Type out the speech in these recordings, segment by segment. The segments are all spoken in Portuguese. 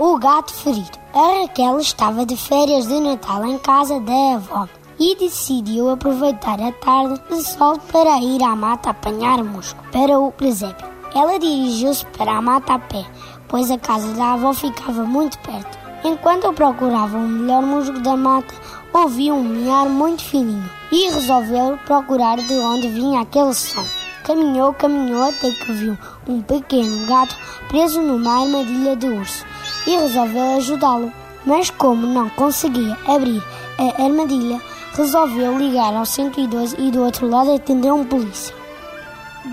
O gato ferido. A Raquel estava de férias de Natal em casa da avó e decidiu aproveitar a tarde de sol para ir à mata apanhar musgo para o presépio. Ela dirigiu-se para a mata a pé, pois a casa da avó ficava muito perto. Enquanto procurava o melhor musgo da mata, ouviu um miar muito fininho e resolveu procurar de onde vinha aquele som. Caminhou, caminhou até que viu um pequeno gato preso numa armadilha de urso e resolveu ajudá-lo. Mas como não conseguia abrir a armadilha, resolveu ligar ao 112 e do outro lado atendeu um polícia.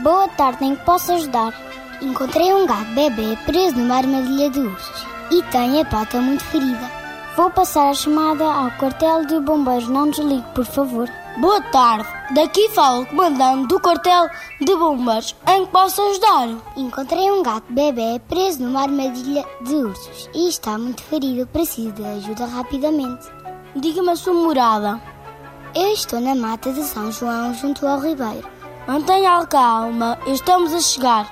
Boa tarde, em que posso ajudar? Encontrei um gato bebê preso numa armadilha de ursos e tem a pata muito ferida. Vou passar a chamada ao quartel de bombeiros. Não desligue, por favor. Boa tarde. Daqui fala o comandante do quartel de bombeiros. Em que posso ajudar? Encontrei um gato bebê preso numa armadilha de ursos e está muito ferido. Preciso de ajuda rapidamente. Diga-me a sua morada. Eu estou na mata de São João, junto ao Ribeiro. Mantenha calma, estamos a chegar.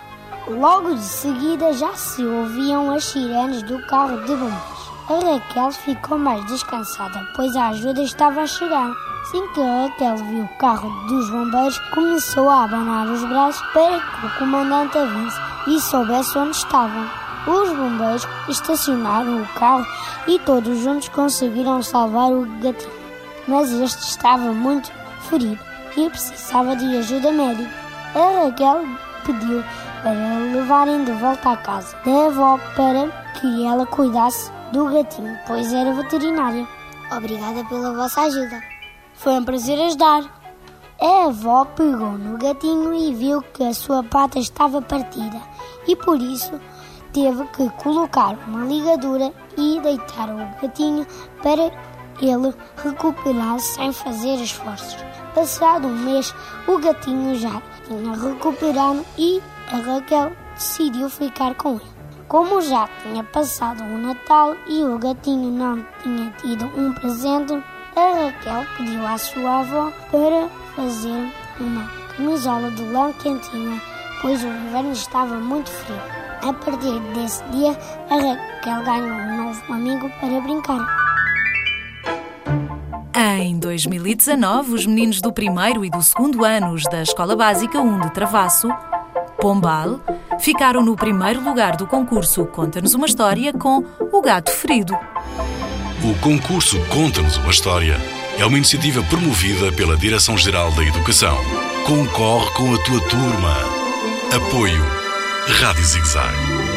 Logo de seguida já se ouviam as sirenes do carro de bombeiros. A Raquel ficou mais descansada, pois a ajuda estava a chegar. Assim que a Raquel viu o carro dos bombeiros, começou a abanar os braços para que o comandante a visse e soubesse onde estavam. Os bombeiros estacionaram o carro e todos juntos conseguiram salvar o gatinho. Mas este estava muito ferido e precisava de ajuda médica. A Raquel pediu para levarem de volta à casa da avó para que ela cuidasse do gatinho, pois era veterinária. Obrigada pela vossa ajuda. Foi um prazer ajudar. A avó pegou no gatinho e viu que a sua pata estava partida e por isso teve que colocar uma ligadura e deitar o gatinho para ele recuperar sem fazer esforços. Passado um mês, o gatinho já tinha recuperado e a Raquel decidiu ficar com ele. Como já tinha passado o Natal e o gatinho não tinha tido um presente, a Raquel pediu à sua avó para fazer uma camisola de lã quentinha, pois o inverno estava muito frio. A partir desse dia, a Raquel ganhou um novo amigo para brincar. Em 2019, os meninos do primeiro e do segundo anos da Escola Básica 1 de Travasso, Pombal, ficaram no primeiro lugar do concurso Conta-nos uma História com O Gato Ferido. O concurso Conta-nos uma História é uma iniciativa promovida pela Direção-Geral da Educação. Concorre com a tua turma. Apoio Rádio Zigzag.